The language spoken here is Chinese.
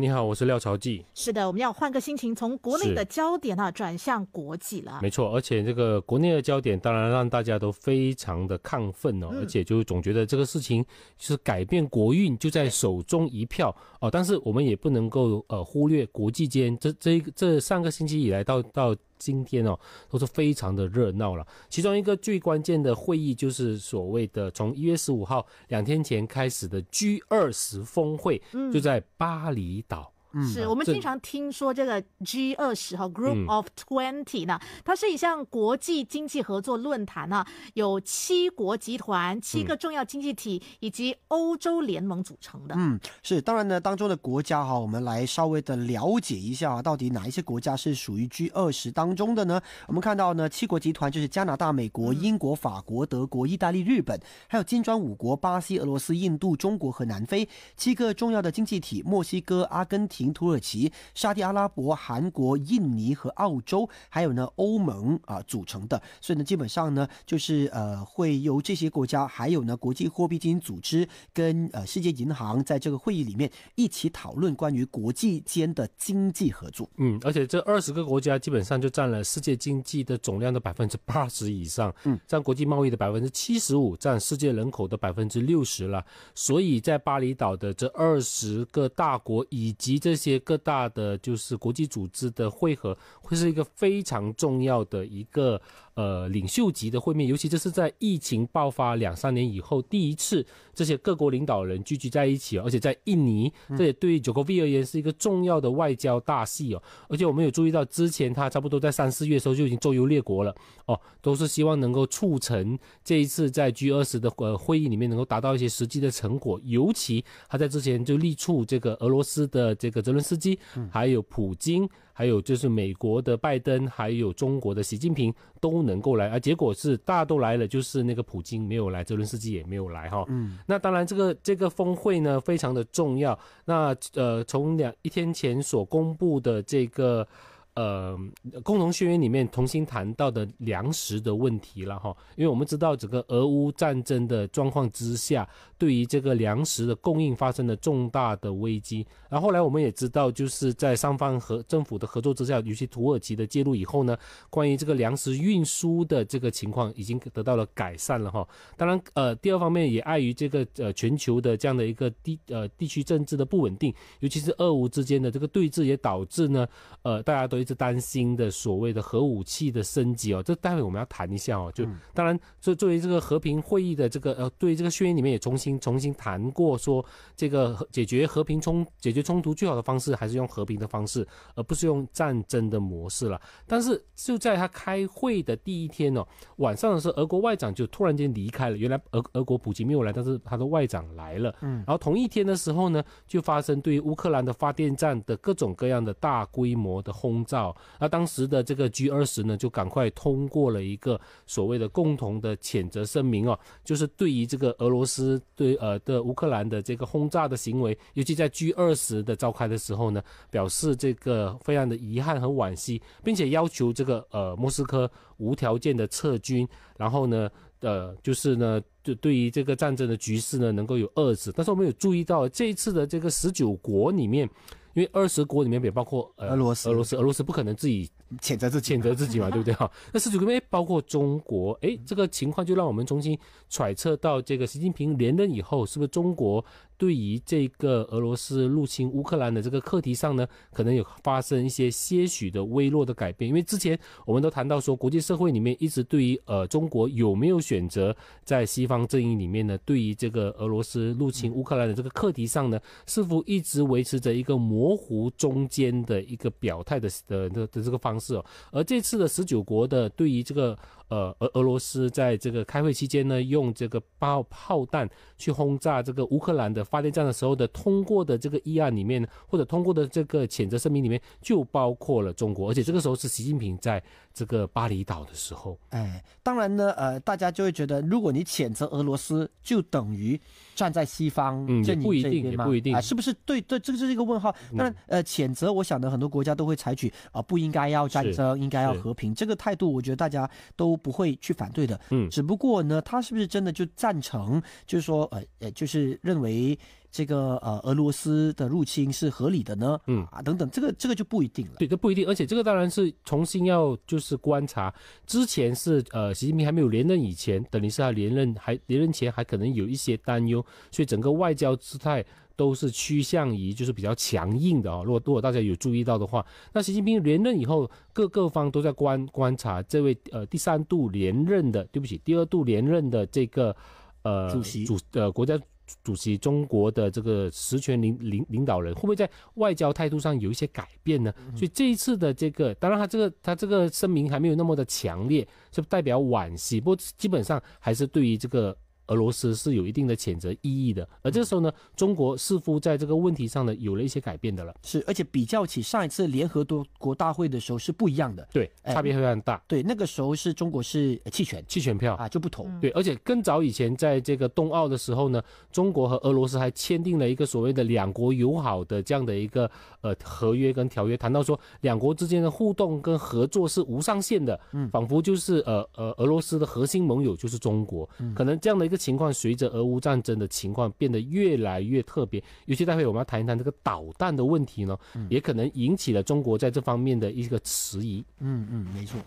你好，我是廖朝记。是的，我们要换个心情，从国内的焦点啊转向国际了。没错，而且这个国内的焦点当然让大家都非常的亢奋哦，而且就总觉得这个事情就是改变国运就在手中一票哦。但是我们也不能够呃忽略国际间这这这上个星期以来到到。今天哦，都是非常的热闹了。其中一个最关键的会议，就是所谓的从一月十五号两天前开始的 G 二十峰会，就在巴厘岛。是我们经常听说这个 G 二十哈 Group of Twenty 呢，它是一项国际经济合作论坛呢，有七国集团、七个重要经济体以及欧洲联盟组成的。嗯，是当然呢，当中的国家哈，我们来稍微的了解一下，到底哪一些国家是属于 G 二十当中的呢？我们看到呢，七国集团就是加拿大、美国、英国、法国、德国、意大利、日本，还有金砖五国巴西、俄罗斯、印度、中国和南非七个重要的经济体，墨西哥、阿根廷。土耳其、沙特阿拉伯、韩国、印尼和澳洲，还有呢欧盟啊组成的，所以呢基本上呢就是呃会由这些国家，还有呢国际货币基金组织跟呃世界银行在这个会议里面一起讨论关于国际间的经济合作。嗯，而且这二十个国家基本上就占了世界经济的总量的百分之八十以上，嗯，占国际贸易的百分之七十五，占世界人口的百分之六十了。所以在巴厘岛的这二十个大国以及这这些各大的就是国际组织的会合，会是一个非常重要的一个呃领袖级的会面，尤其这是在疫情爆发两三年以后第一次这些各国领导人聚集在一起，而且在印尼，这也对九 o V 而言是一个重要的外交大戏哦。而且我们有注意到，之前他差不多在三四月的时候就已经周游列国了哦，都是希望能够促成这一次在 G 二十的呃会议里面能够达到一些实际的成果，尤其他在之前就力促这个俄罗斯的这个泽伦。斯基，还有普京，还有就是美国的拜登，还有中国的习近平都能够来，啊结果是大家都来了，就是那个普京没有来，泽伦斯基也没有来哈。嗯，那当然这个这个峰会呢非常的重要。那呃，从两一天前所公布的这个。呃，共同宣言里面重新谈到的粮食的问题了哈，因为我们知道整个俄乌战争的状况之下，对于这个粮食的供应发生了重大的危机。然后后来我们也知道，就是在双方和政府的合作之下，尤其土耳其的介入以后呢，关于这个粮食运输的这个情况已经得到了改善了哈。当然，呃，第二方面也碍于这个呃全球的这样的一个地呃地区政治的不稳定，尤其是俄乌之间的这个对峙，也导致呢，呃，大家都。一直担心的所谓的核武器的升级哦，这待会我们要谈一下哦。就当然，作作为这个和平会议的这个呃，对这个宣言里面也重新重新谈过，说这个解决和平冲解决冲突最好的方式还是用和平的方式，而不是用战争的模式了。但是就在他开会的第一天哦，晚上的时候，俄国外长就突然间离开了。原来俄俄国普京没有来，但是他的外长来了。嗯，然后同一天的时候呢，就发生对于乌克兰的发电站的各种各样的大规模的轰。到，那当时的这个 G 二十呢，就赶快通过了一个所谓的共同的谴责声明哦，就是对于这个俄罗斯对呃的乌克兰的这个轰炸的行为，尤其在 G 二十的召开的时候呢，表示这个非常的遗憾和惋惜，并且要求这个呃莫斯科无条件的撤军，然后呢，呃，就是呢，就对于这个战争的局势呢，能够有遏制。但是我们有注意到这一次的这个十九国里面。因为二十国里面也包括俄罗斯，俄罗斯，俄罗斯不可能自己谴责自己，谴责自己嘛，对不对哈？那十九个里面包括中国，哎，这个情况就让我们重新揣测到，这个习近平连任以后，是不是中国对于这个俄罗斯入侵乌克兰的这个课题上呢，可能有发生一些些许的微弱的改变？因为之前我们都谈到说，国际社会里面一直对于呃中国有没有选择在西方阵营里面呢，对于这个俄罗斯入侵乌克兰的这个课题上呢，似乎一直维持着一个模模糊中间的一个表态的的的的这个方式哦，而这次的十九国的对于这个呃俄俄罗斯在这个开会期间呢，用这个炮炮弹去轰炸这个乌克兰的发电站的时候的通过的这个议案里面，或者通过的这个谴责声明里面，就包括了中国，而且这个时候是习近平在这个巴厘岛的时候。哎，当然呢，呃，大家就会觉得，如果你谴责俄罗斯，就等于站在西方阵营这边吗？不一定，啊是不是？对对，这个是一个问号。那呃，谴责，我想呢，很多国家都会采取啊，不应该要战争，应该要和平这个态度，我觉得大家都不会去反对的。嗯，只不过呢，他是不是真的就赞成？就是说，呃呃，就是认为。这个呃俄罗斯的入侵是合理的呢？嗯啊等等，这个这个就不一定了。对，这不一定，而且这个当然是重新要就是观察，之前是呃习近平还没有连任以前，等于是他连任还连任前还可能有一些担忧，所以整个外交姿态都是趋向于就是比较强硬的哦。如果如果大家有注意到的话，那习近平连任以后，各各方都在观观察这位呃第三度连任的，对不起，第二度连任的这个呃主席主呃国家。主席中国的这个实权领领领导人会不会在外交态度上有一些改变呢？所以这一次的这个，当然他这个他这个声明还没有那么的强烈，是代表惋惜，不过基本上还是对于这个。俄罗斯是有一定的谴责意义的，而这时候呢，中国似乎在这个问题上呢有了一些改变的了。是，而且比较起上一次联合多国大会的时候是不一样的。对，哎差别非常大，对，那个时候是中国是呃弃权弃权票。啊，就不同。对，而且更早以前，在这个冬奥的时候呢，中国和俄罗斯还签订了一个所谓的两国友好的这样的一个呃合约跟条约，谈到说两国之间的互动跟合作是无上限的，嗯，仿佛就是呃呃俄罗斯的核心盟友就是中国，可能这样的一个情况，随着俄乌战争的情况变得越来越特别，尤其待会我们要谈一谈这个导弹的问题呢，也可能引起了中国在这方面的一个迟疑。嗯嗯，没错。